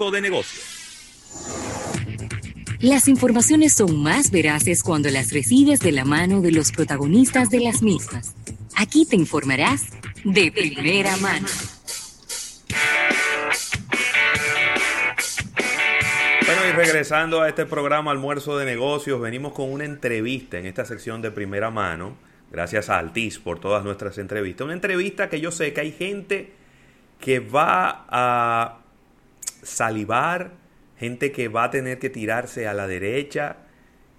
almuerzo de negocios. Las informaciones son más veraces cuando las recibes de la mano de los protagonistas de las mismas. Aquí te informarás de primera mano. Bueno, y regresando a este programa Almuerzo de Negocios, venimos con una entrevista en esta sección de primera mano. Gracias a Altiz por todas nuestras entrevistas. Una entrevista que yo sé que hay gente que va a salivar, gente que va a tener que tirarse a la derecha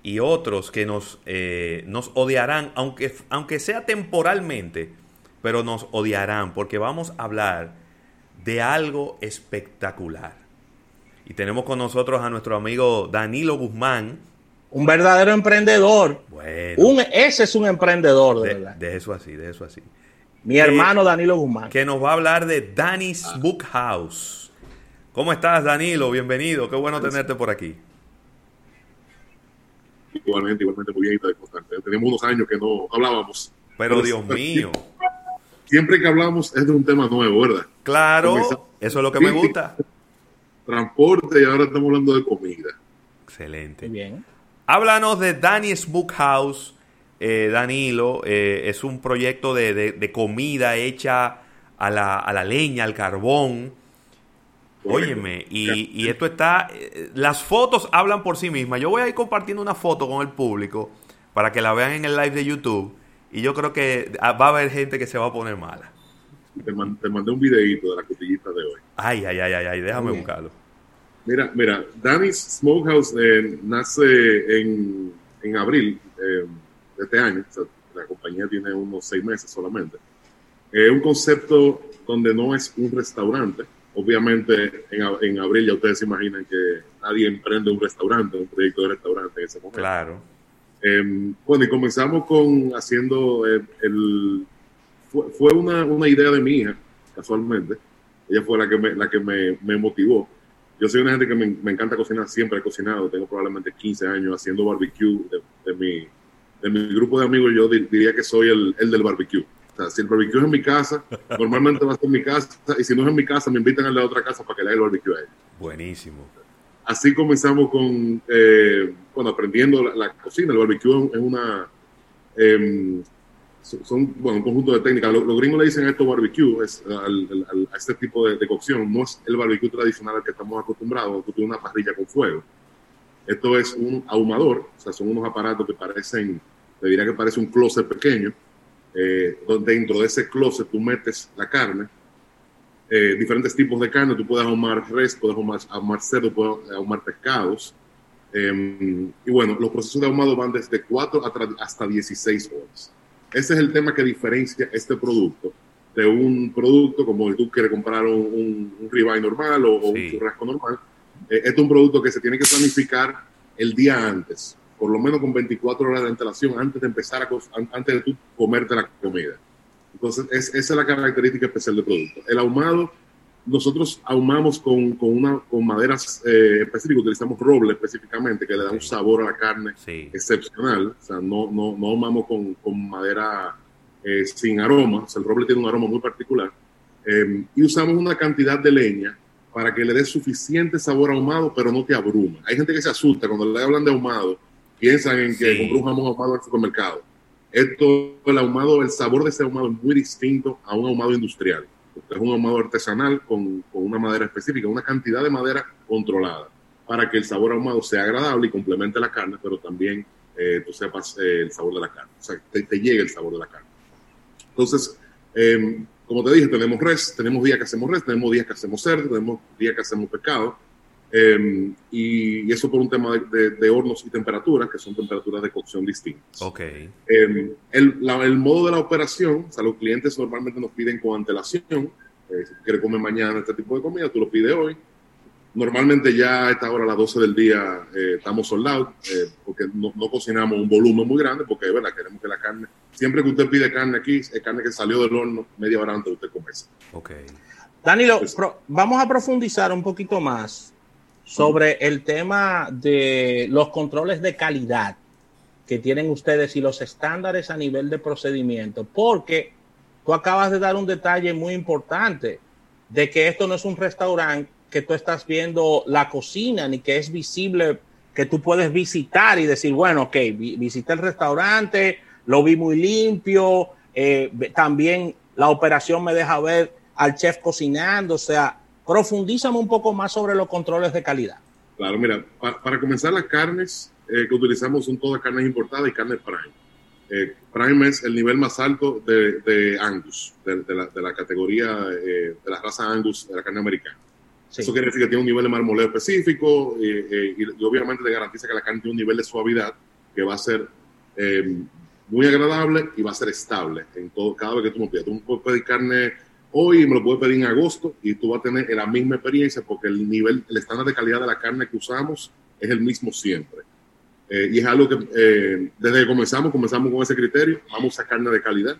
y otros que nos, eh, nos odiarán, aunque, aunque sea temporalmente, pero nos odiarán porque vamos a hablar de algo espectacular. Y tenemos con nosotros a nuestro amigo Danilo Guzmán. Un verdadero emprendedor. Bueno. ese es un emprendedor, de, verdad. De eso así, de eso así. Mi hermano Danilo Guzmán. Que nos va a hablar de Danny's ah. Book House. ¿Cómo estás, Danilo? Bienvenido. Qué bueno tenerte por aquí. Igualmente, igualmente muy bien. Tenemos unos años que no hablábamos. Pero, Dios mío. Siempre que hablamos es de un tema nuevo, ¿verdad? Claro, eso es lo que me gusta. Transporte y ahora estamos hablando de comida. Excelente. bien. Háblanos de Danny's Book House eh, Danilo, eh, es un proyecto de, comida hecha a la, leña, al carbón. Óyeme, y, esto está, eh, las fotos hablan por sí mismas. Yo voy a ir compartiendo una foto con el público para que la vean en el live de YouTube y yo creo que va a haber gente que se va a poner mala. Te, mandé un videito de la cotillita de hoy. Ay, ay, ay, ay, déjame buscarlo. Mira, mira, Danny's Smokehouse nace en, en abril este año, la compañía tiene unos seis meses solamente. Es un concepto donde no es un restaurante. Obviamente, en, en, abril ya ustedes se imaginan que nadie emprende un restaurante, un proyecto de restaurante en ese momento. Claro. Eh, bueno, y comenzamos con haciendo eh, el. fue, una, una, idea de mi hija, casualmente. Ella fue la que me, la que me, me motivó. Yo soy una gente que me, me, encanta cocinar, siempre he cocinado. Tengo probablemente 15 años haciendo barbecue de, de mi, de mi grupo de amigos, yo diría que soy el, el, del barbecue. O sea, si el barbecue es en mi casa, normalmente va a ser en mi casa, y si no es en mi casa, me invitan a la otra casa para que le haga el barbecue a él. Buenísimo. Así comenzamos con, eh, bueno, aprendiendo la, cocina. El barbecue es una, eh, son, bueno, un conjunto de técnicas. Los, gringos le dicen a esto barbecue, es, a este tipo de, cocción. No es el barbecue tradicional al que estamos acostumbrados, tú tienes una parrilla con fuego. Esto es un ahumador, o sea, son unos aparatos que parecen te diría que parece un closet pequeño, eh, donde dentro de ese closet tú metes la carne, eh, diferentes tipos de carne, tú puedes ahumar res, puedes ahumar, cerdo, puedes ahumar pescados. Em, y bueno, los procesos de ahumado van desde 4 hasta 16 horas. Ese es el tema que diferencia este producto de un producto como si tú quieres comprar un, un, ribeye normal o, un churrasco normal. Eh, este es un producto que se tiene que planificar el día antes por lo menos con 24 horas de antelación antes de empezar a antes de tú comerte la comida. Entonces, esa es la característica especial del producto. El ahumado, nosotros ahumamos con, con, una, con maderas eh, específicas, utilizamos roble específicamente, que le da un sabor a la carne excepcional. O sea, no, no, no ahumamos con, con madera eh, sin aroma, o sea, el roble tiene un aroma muy particular. Eh, y usamos una cantidad de leña para que le dé suficiente sabor ahumado, pero no te abruma. Hay gente que se asusta cuando le hablan de ahumado piensan en que compró un jamón ahumado el supermercado. Esto, el ahumado, el sabor de ese ahumado es muy distinto a un ahumado industrial. Es un ahumado artesanal con, con, una madera específica, una cantidad de madera controlada, para que el sabor ahumado sea agradable y complemente la carne, pero también eh, tú sepas eh, el sabor de la carne, o sea, te, te, llegue el sabor de la carne. Entonces, em, como te dije, tenemos res, tenemos días que hacemos res, tenemos días que hacemos cerdo, tenemos días que hacemos pescado Em, y eso por un tema de, hornos y temperaturas, que son temperaturas de cocción distintas. Ok. Em, el, el, modo de la operación, o sea, los clientes normalmente nos piden con antelación. Eh, si quieres comer mañana este tipo de comida, tú lo pides hoy. Normalmente ya a esta hora, a las 12 del día, eh, estamos soldados, eh, porque no, no, cocinamos un volumen muy grande, porque es verdad, queremos que la carne, siempre que usted pide carne aquí, es carne que salió del horno media hora antes de usted comerse. Ok. Danilo, pues vamos a profundizar un poquito más sobre el tema de los controles de calidad que tienen ustedes y los estándares a nivel de procedimiento, porque tú acabas de dar un detalle muy importante de que esto no es un restaurante que tú estás viendo la cocina ni que es visible, que tú puedes visitar y decir, bueno, ok, visité el restaurante, lo vi muy limpio, eh, también la operación me deja ver al chef cocinando, o sea, profundízame un poco más sobre los controles de calidad. Claro, mira, para comenzar las carnes eh, que utilizamos son todas carnes importadas y carne prime. Eh, prime es el nivel más alto de, Angus, de, la, categoría eh, de la raza Angus de la carne americana. Eso quiere decir que tiene un nivel de marmoleo específico y, obviamente le garantiza que la carne tiene un nivel de suavidad que va a ser muy agradable y va a ser estable en todo, cada vez que tú me pidas. Tú puedes pedir carne hoy me lo puedes pedir en agosto y tú vas a tener la misma experiencia porque el nivel, el estándar de calidad de la carne que usamos es el mismo siempre. Eh, y es algo que eh, desde que comenzamos, comenzamos con ese criterio, vamos a carne de calidad.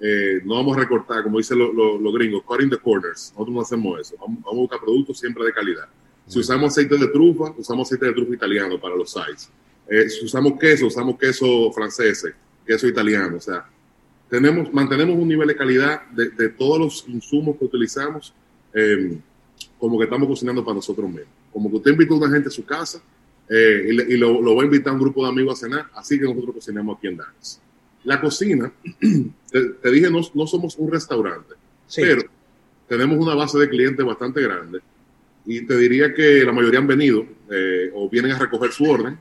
Eh, no vamos a recortar, como dicen los gringos, cutting the corners. Nosotros no hacemos eso. Vamos, a buscar productos siempre de calidad. Si usamos aceite de trufa, usamos aceite de trufa italiano para los sites. si usamos queso, usamos queso francés, queso italiano. O sea, tenemos, mantenemos un nivel de calidad de, de todos los insumos que utilizamos, eh, como que estamos cocinando para nosotros mismos. Como que usted invita a una gente a su casa eh, y, lo, lo, va a invitar a un grupo de amigos a cenar, así que nosotros cocinamos aquí en Dallas. La cocina, te, dije, no, no, somos un restaurante, pero tenemos una base de clientes bastante grande y te diría que la mayoría han venido eh, o vienen a recoger su orden.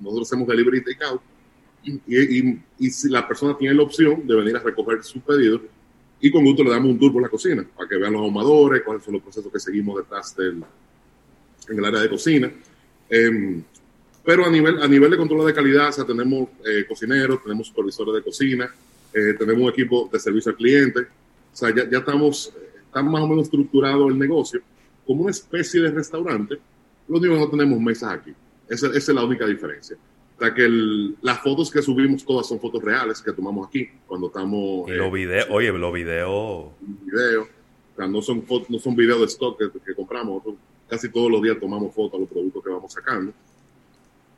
nosotros hacemos delivery y takeout y, y, si la persona tiene la opción de venir a recoger su pedido, y con gusto le damos un tour por la cocina para que vean los ahumadores, cuáles son los procesos que seguimos detrás del, en el área de cocina. Em, pero a nivel, a nivel de control de calidad, o sea, tenemos eh, cocineros, tenemos supervisores de cocina, eh, tenemos un equipo de servicio al cliente, o sea, ya, ya estamos, está más o menos estructurado el negocio como una especie de restaurante, lo único que no tenemos mesas aquí. esa es la única diferencia sea que las fotos que subimos todas son fotos reales que tomamos aquí cuando estamos. Y los eh, videos, oye, los videos. Video, o sea, no son no son videos de stock que, compramos. casi todos los días tomamos fotos a los productos que vamos sacando.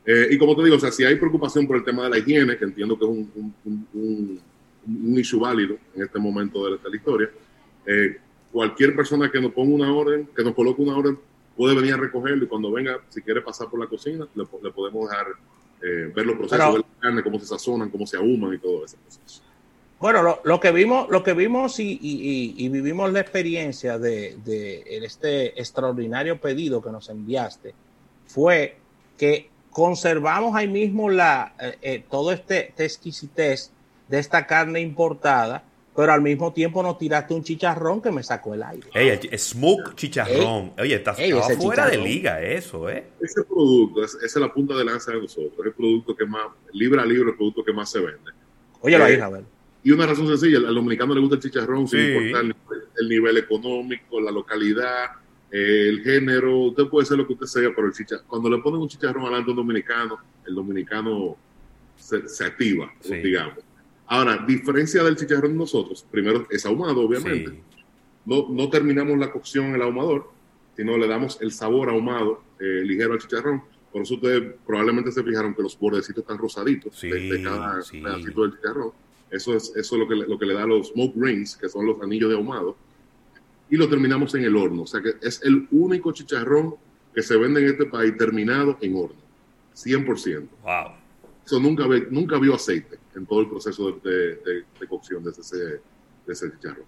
Eh, y como te digo, o sea, si hay preocupación por el tema de la higiene, que entiendo que es un, un, un, issue válido en este momento de la, historia, eh, cualquier persona que nos ponga una orden, que nos coloque una orden, puede venir a recogerlo y cuando venga, si quiere pasar por la cocina, le, le podemos dejar eh, ver los procesos de la carne, cómo se sazonan, cómo se ahuman y todo ese proceso. Bueno, lo, que vimos, lo que vimos y, vivimos la experiencia de, este extraordinario pedido que nos enviaste fue que conservamos ahí mismo la, eh, eh, todo este, este exquisitez de esta carne importada pero al mismo tiempo nos tiraste un chicharrón que me sacó el aire. Ey, smoke chicharrón. Oye, está fuera de liga eso, ¿eh? Ese producto, esa es la punta de lanza de nosotros. Es el producto que más, libra a libra, el producto que más se vende. Oye, lo eh, a ver. Y una razón sencilla, al dominicano le gusta el chicharrón sin importar el nivel económico, la localidad, el género. Usted puede ser lo que usted sea, pero el chicharrón, cuando le ponen un chicharrón alante a un dominicano, el dominicano se, se activa, digamos Ahora, diferencia del chicharrón de nosotros, primero es ahumado, obviamente. No, no, terminamos la cocción en el ahumador, sino le damos el sabor ahumado eh, ligero al chicharrón. Por eso ustedes probablemente se fijaron que los bordecitos están rosaditos de, cada pedacito del chicharrón. Eso es, eso lo, que, lo que le da los smoke rings, que son los anillos de ahumado. Y lo terminamos en el horno. O sea que es el único chicharrón que se vende en este país terminado en horno. 100%. Wow. Eso nunca, nunca vio aceite en todo el proceso de, cocción de ese, de ese chicharrón.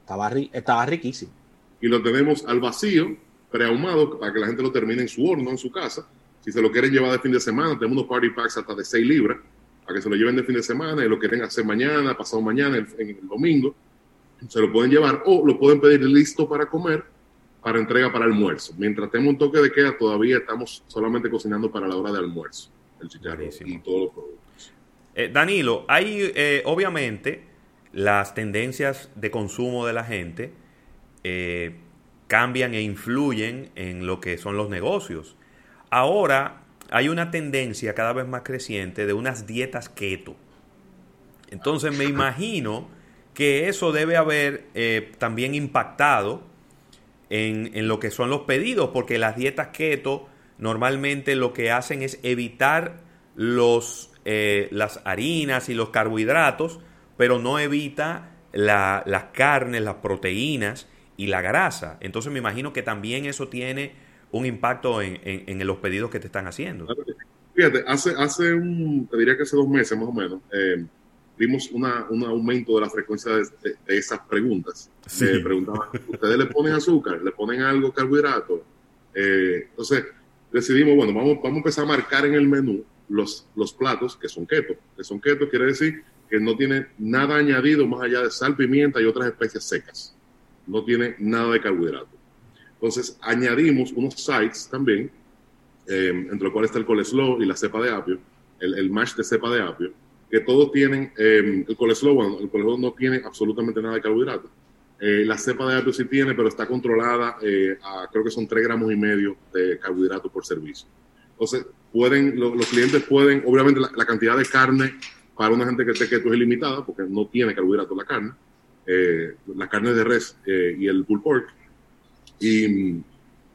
Estaba, estaba riquísimo. Y lo tenemos al vacío, preahumado, para que la gente lo termine en su horno, en su casa. Si se lo quieren llevar de fin de semana, tenemos unos party packs hasta de 6 libras, para que se lo lleven de fin de semana y lo quieren hacer mañana, pasado mañana, en, el domingo. Se lo pueden llevar o lo pueden pedir listo para comer, para entrega para almuerzo. Mientras tenemos un toque de queda, todavía estamos solamente cocinando para la hora de almuerzo el chicharrón y todos los productos. Eh, Danilo, hay eh, obviamente las tendencias de consumo de la gente eh, cambian e influyen en lo que son los negocios. Ahora hay una tendencia cada vez más creciente de unas dietas keto. Entonces me imagino que eso debe haber también impactado en, en, lo que son los pedidos, porque las dietas keto normalmente lo que hacen es evitar los, eh, las harinas y los carbohidratos, pero no evita las carnes, las proteínas y la grasa. Entonces me imagino que también eso tiene un impacto en, en, los pedidos que te están haciendo. Fíjate, hace, hace un, te diría que hace dos meses más o menos, eh, vimos una, un aumento de la frecuencia de, esas preguntas. Sí. preguntaban, ¿ustedes le ponen azúcar? ¿Le ponen algo carbohidrato? Eh, entonces decidimos, bueno, vamos, vamos a empezar a marcar en el menú los, los platos que son keto. Que son keto quiere decir que no tiene nada añadido más allá de sal, pimienta y otras especias secas. No tiene nada de carbohidrato. Entonces añadimos unos sites también, eh, entre los cuales está el coleslaw y la cepa de apio, el, el mash de cepa de apio, que todos tienen, eh, el coleslaw, bueno, el coleslaw no tiene absolutamente nada de carbohidrato. Eh, la cepa de apio sí tiene, pero está controlada a creo que son 3 gramos y medio de carbohidrato por servicio. Entonces, pueden, los clientes pueden, obviamente la, cantidad de carne para una gente que esté keto es ilimitada porque no tiene carbohidratos la carne, eh, la carne de res eh, y el pulled pork. Y,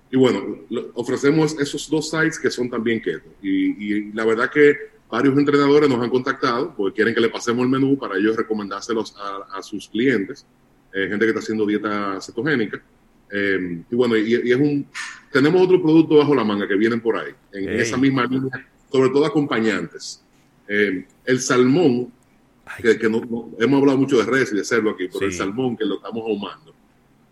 y bueno, ofrecemos esos dos sites que son también keto. Y, la verdad que varios entrenadores nos han contactado porque quieren que le pasemos el menú para ellos recomendárselos a, sus clientes, eh, gente que está haciendo dieta cetogénica. Y bueno, y, es un, tenemos otro producto bajo la manga que vienen por ahí, en esa misma línea, sobre todo acompañantes. Eh, el salmón, que, no, hemos hablado mucho de res y de cerdo aquí, pero el salmón que lo estamos ahumando,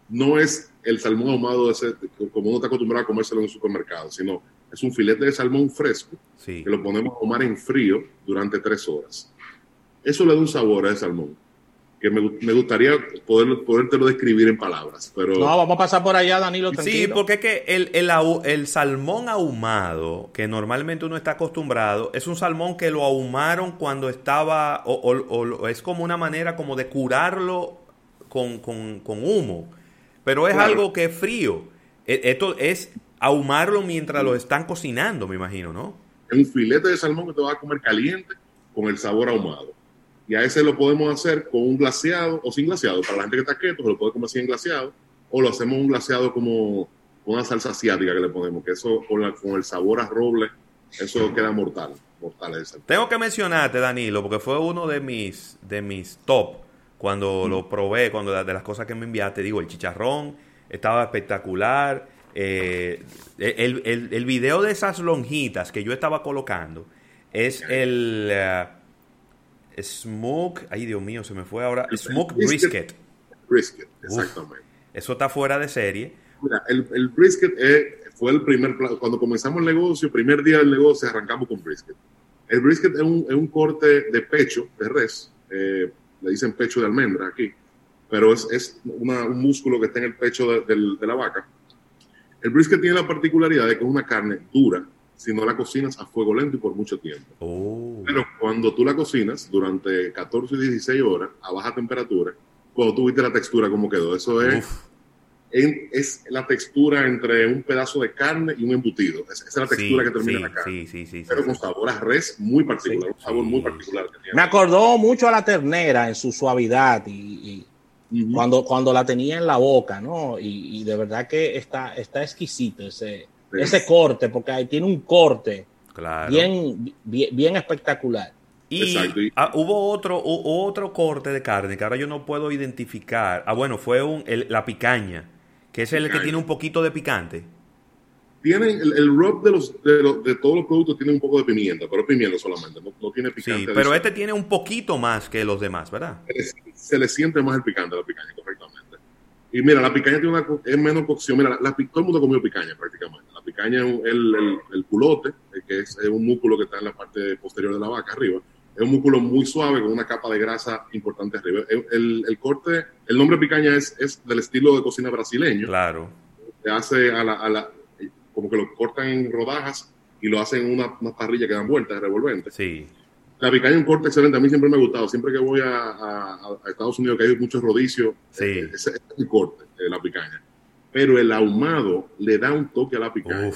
no es el salmón ahumado ese, como uno está acostumbrado a comérselo en un supermercado, sino es un filete de salmón fresco que lo ponemos a ahumar en frío durante tres horas. Eso le da un sabor a ese salmón que me, gustaría poder, podértelo describir en palabras. Pero... No, vamos a pasar por allá, Danilo. Sí, porque es que el, el, el, salmón ahumado, que normalmente uno está acostumbrado, es un salmón que lo ahumaron cuando estaba, o, o, es como una manera como de curarlo con, con, con humo. Pero es algo que es frío. E, esto es ahumarlo mientras lo están cocinando, me imagino, ¿no? Es un filete de salmón que te va a comer caliente con el sabor ahumado. Y a ese lo podemos hacer con un glaseado o sin glaseado. Para la gente que está quieto, se lo puede comer sin glaseado. O lo hacemos un glaseado como una salsa asiática que le ponemos, que eso con, el sabor a roble, eso queda mortal. mortal ese. Tengo que mencionarte, Danilo, porque fue uno de mis, de mis top cuando lo probé, cuando de las cosas que me enviaste, digo, el chicharrón estaba espectacular. Eh, el, el, el, video de esas lonjitas que yo estaba colocando es el... Eh, Smoke, ay Dios mío, se me fue ahora. Smoke brisket. Brisket, exactamente. eso está fuera de serie. Mira, el, el brisket eh, fue el primer, cuando comenzamos el negocio, primer día del negocio, arrancamos con brisket. El brisket es un, es un corte de pecho de res, eh, le dicen pecho de almendra aquí, pero es, es una, un músculo que está en el pecho de, de la vaca. El brisket tiene la particularidad de que es una carne dura, si no la cocinas a fuego lento y por mucho tiempo. Oh. Pero cuando tú la cocinas durante 14 y 16 horas a baja temperatura, cuando tú viste la textura como quedó, eso es, es la textura entre un pedazo de carne y un embutido. Esa es la textura que termina la carne. Pero con sabor a res muy particular, un sabor muy particular. Me acordó mucho a la ternera en su suavidad y, cuando, cuando la tenía en la boca, ¿no? Y, de verdad que está, está exquisito ese ese corte, porque ahí tiene un corte bien, bien, espectacular. Y ah, hubo otro, otro corte de carne que ahora yo no puedo identificar. Ah, bueno, fue un, la picaña, que es el que tiene un poquito de picante. Tienen el, el rub de, los, de, todos los productos tiene un poco de pimienta, pero pimienta solamente, no, tiene picante. Sí, pero este tiene un poquito más que los demás, ¿verdad? Se, le siente más el picante a la picaña, correctamente. Y mira, la picaña tiene una, es menos cocción. Mira, la, todo el mundo comió picaña prácticamente. Es el, el, el culote, eh, que es, un músculo que está en la parte posterior de la vaca arriba. Es un músculo muy suave con una capa de grasa importante arriba. El, el corte, el nombre picaña es, es, del estilo de cocina brasileño. Claro. Se hace a la, a la, como que lo cortan en rodajas y lo hacen en una, una parrilla que dan vueltas, revolventes. Sí. La picaña es un corte excelente. A mí siempre me ha gustado. Siempre que voy a, Estados Unidos, que hay muchos rodicios, eh, ese es el corte de la picaña. Pero el ahumado le da un toque a la picaña.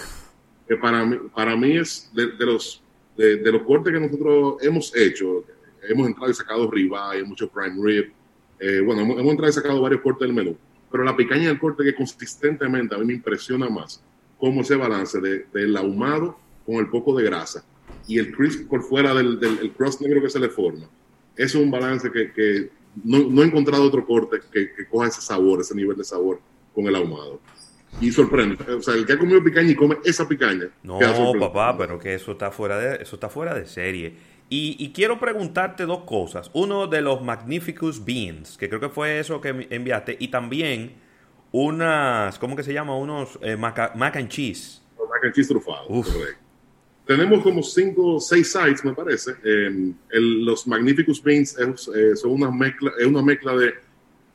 Que para mí, para mí es de, los, de, los cortes que nosotros hemos hecho. Hemos entrado y sacado ribeye, mucho prime rib. Eh, bueno, hemos, entrado y sacado varios cortes del menú. Pero la picaña es el corte que consistentemente a mí me impresiona más. Cómo ese balance de, del ahumado con el poco de grasa y el crisp por fuera del, del crust negro que se le forma. es un balance que, que no, no, he encontrado otro corte que, que, coja ese sabor, ese nivel de sabor con el ahumado. Y sorprende. O sea, el que ha comido picaña y come esa picaña. No, papá, pero que eso está fuera de, eso está fuera de serie. Y, quiero preguntarte dos cosas. Uno de los Magnificus Beans, que creo que fue eso que enviaste, y también unas, ¿cómo que se llama? Unos eh, mac, and cheese. mac and cheese trufados, Tenemos como cinco o seis sites, me parece. los Magnificus Beans eh, son una mezcla, es una mezcla de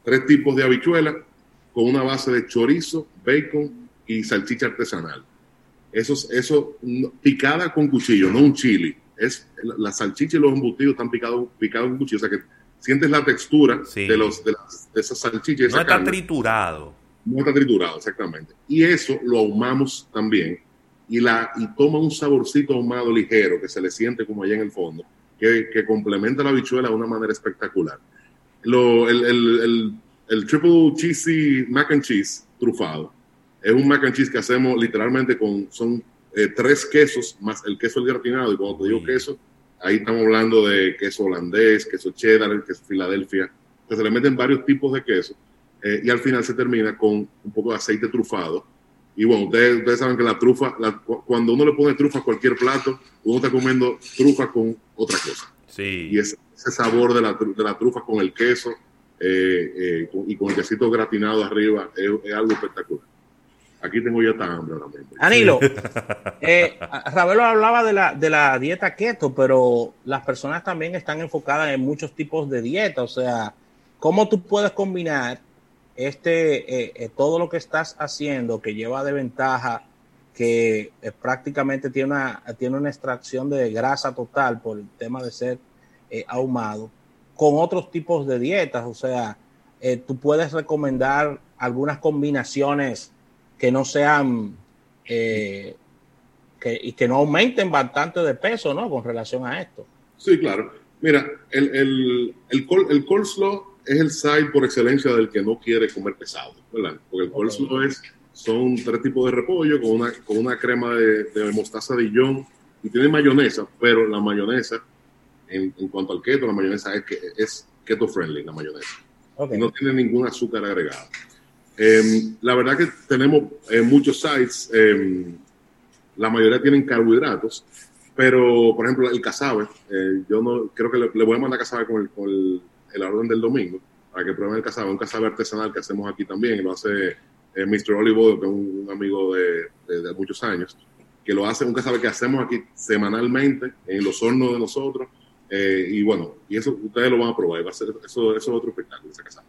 tres tipos de habichuelas con una base de chorizo, bacon y salchicha artesanal. Eso, eso picada con cuchillo, no un chili es la salchicha y los embutidos están picados picados con cuchillo, o sea que sientes la textura de los de, las, de esas salchichas. No está triturado. No está triturado, exactamente. Y eso lo ahumamos también y la y toma un saborcito ahumado ligero que se le siente como allá en el fondo, que, que complementa la bichuela de una manera espectacular. Lo, el, el, el, el triple cheesy mac and cheese trufado es un mac and cheese que hacemos literalmente con son eh, tres quesos más el queso el gratinado. Y cuando te digo queso, ahí estamos hablando de queso holandés, queso cheddar, queso Filadelfia. Entonces se le meten varios tipos de queso eh, y al final se termina con un poco de aceite trufado. Y bueno, ustedes, saben que la trufa, cuando uno le pone trufa a cualquier plato, uno está comiendo trufa con otra cosa. Sí. Y ese, sabor de la, de la, trufa con el queso eh, y con el quesito gratinado arriba es algo espectacular. Aquí tengo ya tan hambre ahora mismo. Anilo, eh, Ravelo hablaba de la, de la dieta keto, pero las personas también están enfocadas en muchos tipos de dieta. O sea, ¿cómo tú puedes combinar este eh, eh, todo lo que estás haciendo que lleva de ventaja que eh, prácticamente tiene una, tiene una extracción de grasa total por el tema de ser ahumado, con otros tipos de dietas? O sea, tú puedes recomendar algunas combinaciones que no sean eh, que, y que no aumenten bastante de peso, ¿no? Con relación a esto. Sí, claro. Mira, el, el, el, col, el coleslaw es el side por excelencia del que no quiere comer pesado, ¿verdad? Porque el coleslaw es, son tres tipos de repollo con una, con una crema de, de mostaza de Dijon y tiene mayonesa, pero la mayonesa, en, en, cuanto al keto, la mayonesa es, que, es keto friendly, la mayonesa. Y no tiene ningún azúcar agregado. Em, la verdad que tenemos eh, muchos sites, em, la mayoría tienen carbohidratos, pero por ejemplo el casabe, eh, yo no creo que le, voy a mandar casabe con, el, con el, orden del domingo para que prueben el casabe, un casabe artesanal que hacemos aquí también, lo hace eh, Mr. Olivo, que es un, amigo de, muchos años, que lo hace, un casabe que hacemos aquí semanalmente en los hornos de nosotros, y bueno, y eso ustedes lo van a probar, va a ser, eso, eso es otro espectáculo, ese casabe.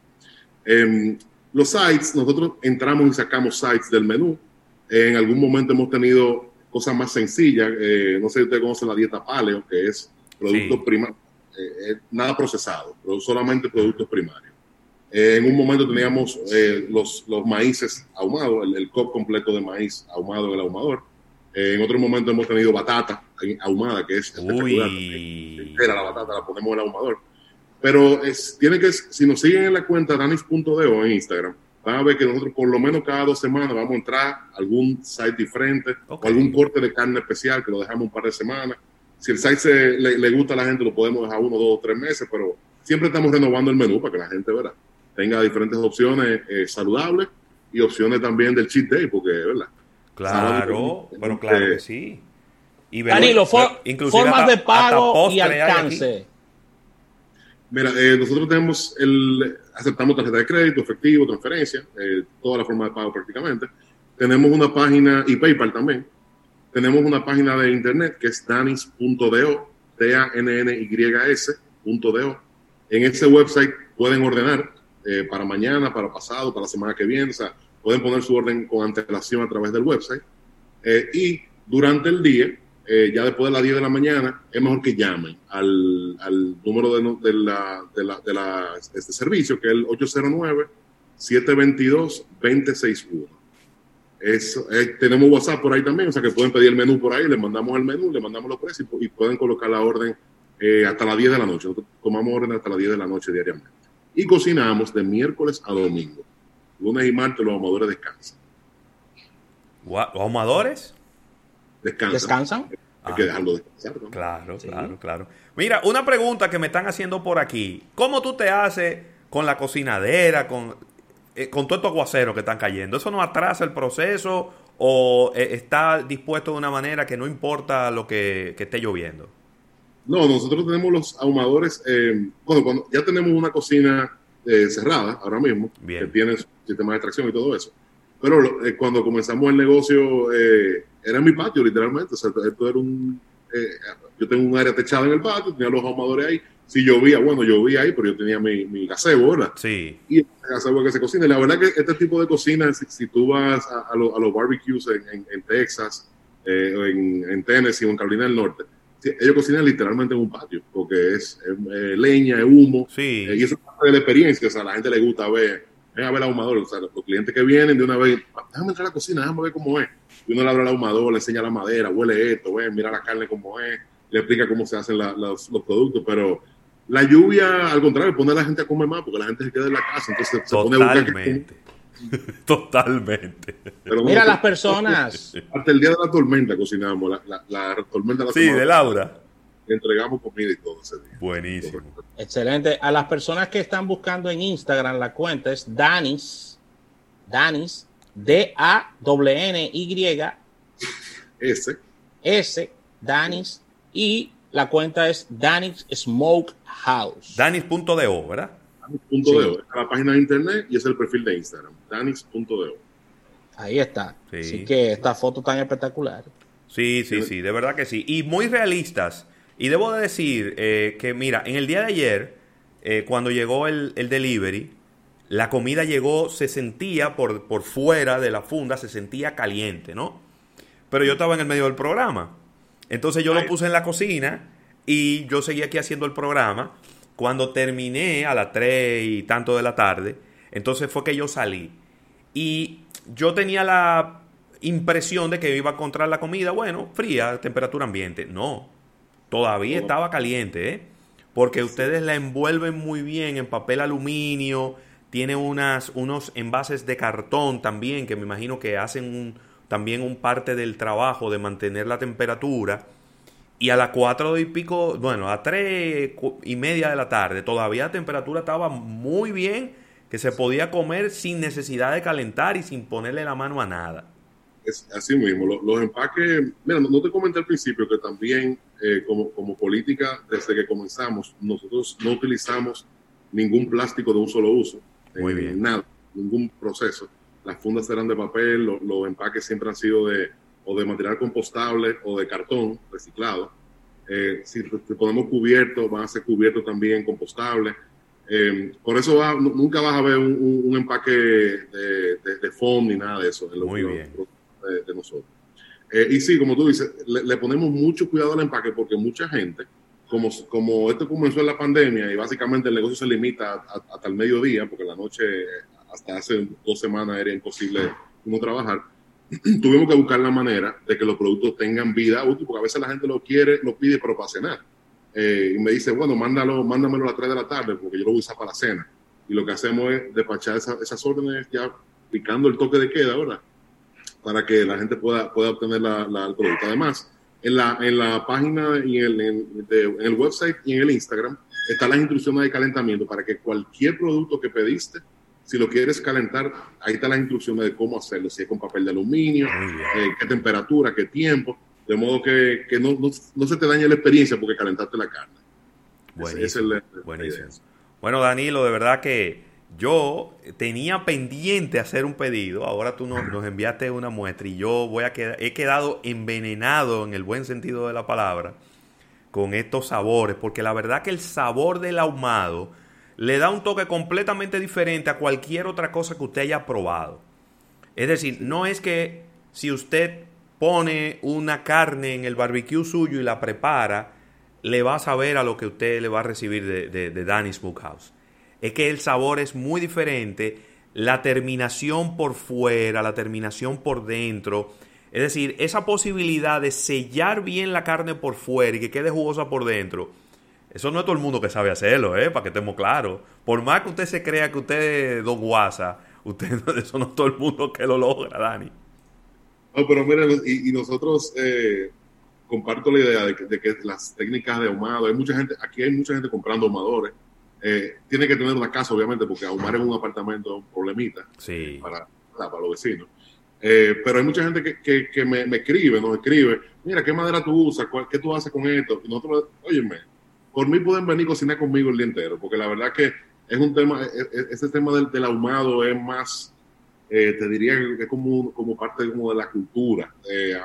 Em, los sites, nosotros entramos y sacamos sites del menú. en algún momento hemos tenido cosas más sencillas. Eh, no sé si usted conoce la dieta paleo, que es productos primarios, eh, nada procesado, solamente productos primarios. Eh, en un momento teníamos los, los maíces ahumados, el, el, cop completo de maíz ahumado en el ahumador. en otro momento hemos tenido batata ahumada, que es espectacular. la batata, la ponemos en el ahumador pero es, tiene que, si nos siguen en la cuenta danis.deo en Instagram, van a ver que nosotros por lo menos cada dos semanas vamos a entrar a algún site diferente o algún corte de carne especial que lo dejamos un par de semanas. Si el site le, gusta a la gente, lo podemos dejar uno, dos o tres meses, pero siempre estamos renovando el menú para que la gente ¿verdad? tenga diferentes opciones eh, saludables y opciones también del cheat day, porque, ¿verdad? Claro, pero claro que sí. Y Danilo, formas de pago y alcance. Mira, eh, nosotros tenemos el, aceptamos tarjeta de crédito, efectivo, transferencia, eh, toda la forma de pago prácticamente. Tenemos una página y PayPal también. Tenemos una página de internet que es danis.do, T-A-N-N-Y-S.do. En ese website pueden ordenar eh, para mañana, para pasado, para la semana que viene. O sea, pueden poner su orden con antelación a través del website. y durante el día eh, ya después de las 10 de la mañana, es mejor que llamen al, al número de, de, la, de, la, de la, este servicio, que es el 809-722-2061. Eso, eh, tenemos WhatsApp por ahí también, o sea que pueden pedir el menú por ahí, le mandamos el menú, le mandamos los precios y, pueden colocar la orden eh, hasta las 10 de la noche. Nosotros tomamos orden hasta las 10 de la noche diariamente. Y cocinamos de miércoles a domingo. Lunes y martes los ahumadores descansan. ¿Los ahumadores? descansan. Hay que dejarlo descansar. Claro, claro, claro. Mira, una pregunta que me están haciendo por aquí. ¿Cómo tú te haces con la cocinadera? Con... eh, con todo estos aguaceros que están cayendo, ¿eso no atrasa el proceso o eh, está dispuesto de una manera que no importa lo que, esté lloviendo? No, nosotros tenemos los ahumadores, eh, bueno, cuando ya tenemos una cocina cerrada ahora mismo, que tiene sistema de extracción y todo eso. Pero cuando comenzamos el negocio, era en mi patio, literalmente. O sea, esto era un. yo tengo un área techada en el patio, tenía los ahumadores ahí si llovía, bueno, llovía ahí, pero yo tenía mi, mi ¿verdad? Sí. Y el gazebo que se cocina. Y la verdad que este tipo de cocina, si, tú vas a, a, los barbecues en, en, Texas, eh, en, en, Tennessee o en Carolina del Norte, ellos cocinan literalmente en un patio, porque es eh, leña, es humo. Sí. Eh, y eso es parte de la experiencia, o sea, a la gente le gusta ver, ven a ver el ahumador, o sea, los clientes que vienen de una vez, déjame entrar a la cocina, déjame ver cómo es. Y uno le abre el ahumador, le enseña la madera, huele esto, ven, mira la carne cómo es, le explica cómo se hacen los, los productos, pero la lluvia, al contrario, pone a la gente a comer más porque la gente se queda en la casa, entonces se pone a buscar Totalmente. Mira las personas. Hasta el día de la tormenta cocinamos, la, la, tormenta de la Sí, de Laura. Entregamos comida y todo ese día. Buenísimo. Excelente. A las personas que están buscando en Instagram, la cuenta es Danis, Danis, D-A-N-N-Y. S. S, Danis, y la cuenta es Danis Smoke House. Danis.do, ¿verdad? Danis.do. Es la página de internet y es el perfil de Instagram. Danis.do. Ahí está. Así que esta foto tan espectacular. Sí, sí, sí, de verdad que sí. Y muy realistas. Y debo decir eh, que, mira, en el día de ayer, eh, cuando llegó el, delivery, la comida llegó, se sentía por, por fuera de la funda, se sentía caliente, ¿no? Pero yo estaba en el medio del programa. Entonces yo lo puse en la cocina y yo seguí aquí haciendo el programa. Cuando terminé a las 3 y tanto de la tarde, entonces fue que yo salí. Y yo tenía la impresión de que iba a encontrar la comida, bueno, fría, temperatura ambiente. No, todavía estaba caliente, ¿eh? Porque ustedes la envuelven muy bien en papel aluminio, tiene unas, unos envases de cartón también, que me imagino que hacen un, también un parte del trabajo de mantener la temperatura. Y a las cuatro y pico, bueno, a tres y media de la tarde, todavía la temperatura estaba muy bien, que se podía comer sin necesidad de calentar y sin ponerle la mano a nada. Es así mismo, los, empaques, mira, no, te comenté al principio que también eh, como, como política, desde que comenzamos, nosotros no utilizamos ningún plástico de un solo uso. Muy bien. Nada, ningún proceso las fundas serán de papel, los, empaques siempre han sido de o de material compostable o de cartón reciclado. Eh, si, ponemos cubiertos, van a ser cubiertos también compostables. Eh, por eso nunca vas a ver un, empaque de, de, foam ni nada de eso en Muy bien. De, nosotros. Eh, y sí, como tú dices, le, ponemos mucho cuidado al empaque porque mucha gente, como, como esto comenzó en la pandemia y básicamente el negocio se limita hasta el mediodía, porque la noche hasta hace dos semanas era imposible no trabajar, tuvimos que buscar la manera de que los productos tengan vida útil, porque a veces la gente lo quiere, lo pide, pero para cenar. Eh, y me dice, bueno, mándalo, mándamelo a las 3 de la tarde, porque yo lo voy a usar para la cena. Y lo que hacemos es despachar esas órdenes ya picando el toque de queda, ¿verdad? Para que la gente pueda, pueda obtener la, el producto. Además, en la, en la página y en el, en el website y en el Instagram están las instrucciones de calentamiento para que cualquier producto que pediste si lo quieres calentar, ahí está la instrucción de cómo hacerlo, si es con papel de aluminio, eh, qué temperatura, qué tiempo, de modo que, que no, no, se te dañe la experiencia porque calentaste la carne. Buenísimo, buenísimo. Bueno, Danilo, de verdad que yo tenía pendiente hacer un pedido, ahora tú nos, enviaste una muestra y yo voy a he quedado envenenado en el buen sentido de la palabra con estos sabores, porque la verdad que el sabor del ahumado le da un toque completamente diferente a cualquier otra cosa que usted haya probado. Es decir, no es que si usted pone una carne en el barbecue suyo y la prepara, le va a saber a lo que usted le va a recibir de, de, Danny's Smokehouse. Es que el sabor es muy diferente, la terminación por fuera, la terminación por dentro. Es decir, esa posibilidad de sellar bien la carne por fuera y que quede jugosa por dentro eso no es todo el mundo que sabe hacerlo, ¿eh? Para que estemos claros. Por más que usted se crea que usted es dos guasa, usted, eso no es todo el mundo que lo logra, Dani. No, pero mira, y, nosotros eh, comparto la idea de que, las técnicas de ahumado, hay mucha gente, aquí hay mucha gente comprando ahumadores, eh, tiene que tener una casa, obviamente, porque ahumar en un apartamento es un problemita sí. para, para los vecinos. Eh, pero hay mucha gente que, que, que me, me, escribe, nos escribe, mira, ¿qué madera tú usas? ¿Qué tú haces con esto? Y nosotros, óyeme, por mí pueden venir a cocinar conmigo el día entero, porque la verdad que es un tema, e, e, ese tema del, del ahumado es más, eh, te diría que es como, como parte como de la cultura, eh,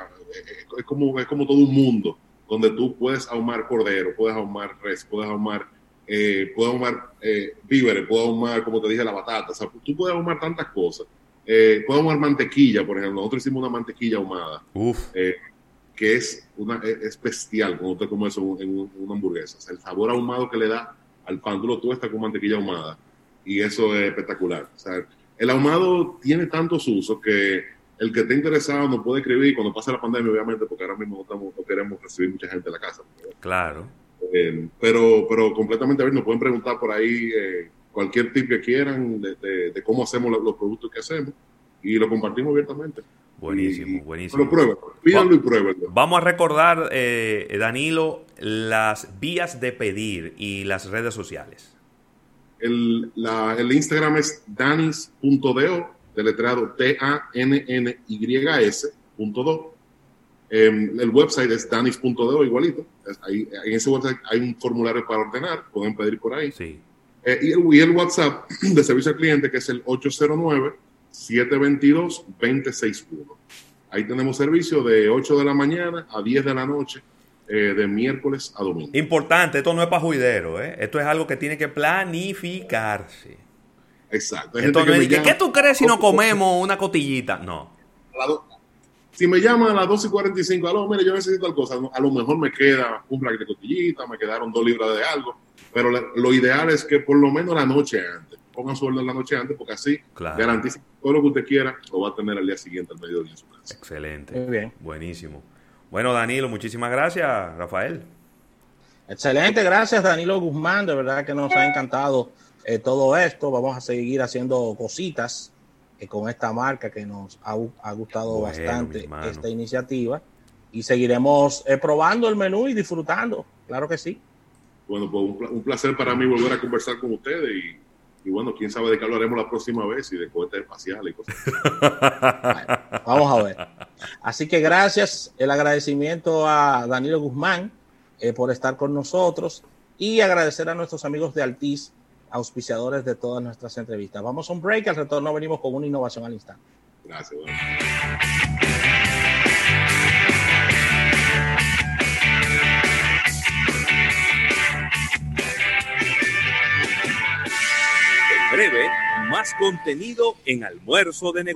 es, como, es como todo un mundo, donde tú puedes ahumar cordero, puedes ahumar res, puedes ahumar, eh, puedes ahumar eh, víveres, puedes ahumar, como te dije, la batata, o sea, tú puedes ahumar tantas cosas. Eh, puedes ahumar mantequilla, por ejemplo, nosotros hicimos una mantequilla ahumada, eh, que es, una, es bestial cuando usted come eso en, en una hamburguesa, o sea, el sabor ahumado que le da al pan, tú lo tuestas con mantequilla ahumada, y eso es espectacular. O sea, el ahumado tiene tantos usos que el que esté interesado nos puede escribir cuando pase la pandemia, obviamente, porque ahora mismo no, estamos, no queremos recibir mucha gente en la casa. Claro. Eh, pero, pero completamente, a ver, nos pueden preguntar por ahí eh, cualquier tip que quieran de, de, de cómo hacemos los, los, productos que hacemos y lo compartimos abiertamente. Buenísimo, y, buenísimo. Prueben, pídanlo y pruébenlo. Vamos a recordar, eh, Danilo, las vías de pedir y las redes sociales. El, la, el Instagram es danis.do, deletrado T-A-N-N-Y-S.do. Eh, el website es danis.do, igualito. Ahí, en ese website hay un formulario para ordenar, pueden pedir por ahí. Sí. Eh, y, el, y, el, WhatsApp de servicio al cliente, que es el 809-722-2061. Ahí tenemos servicio de 8 de la mañana a 10 de la noche, eh, de miércoles a domingo. Importante, esto no es para juidero, ¿eh? esto es algo que tiene que planificarse. Exacto. Entonces, no ¿qué tú crees si no comemos una cotillita? No. Si me llaman a las 12 y 45, a lo mire, yo necesito tal cosa, a lo mejor me queda un rack de cotillita, me quedaron dos libras de algo, pero lo ideal es que por lo menos la noche antes, pongan su orden la noche antes, porque así claro. garantiza que todo lo que usted quiera lo va a tener al día siguiente, al mediodía en su casa. Excelente. Muy bien. Buenísimo. Bueno, Danilo, muchísimas gracias, Rafael. Excelente, gracias Danilo Guzmán, de verdad que nos ha encantado eh, todo esto. Vamos a seguir haciendo cositas eh, con esta marca que nos ha, ha gustado bueno, bastante esta iniciativa y seguiremos eh, probando el menú y disfrutando, claro que sí. Bueno, pues un, un placer para mí volver a conversar con ustedes y, y, bueno, quién sabe de qué hablaremos la próxima vez y de cohetes espaciales y cosas bueno, Vamos a ver. Así que gracias, el agradecimiento a Danilo Guzmán eh, por estar con nosotros y agradecer a nuestros amigos de Altiz, auspiciadores de todas nuestras entrevistas. Vamos a un break, al retorno venimos con una innovación al instante. Gracias. Bueno. En breve, más contenido en almuerzo de negocios.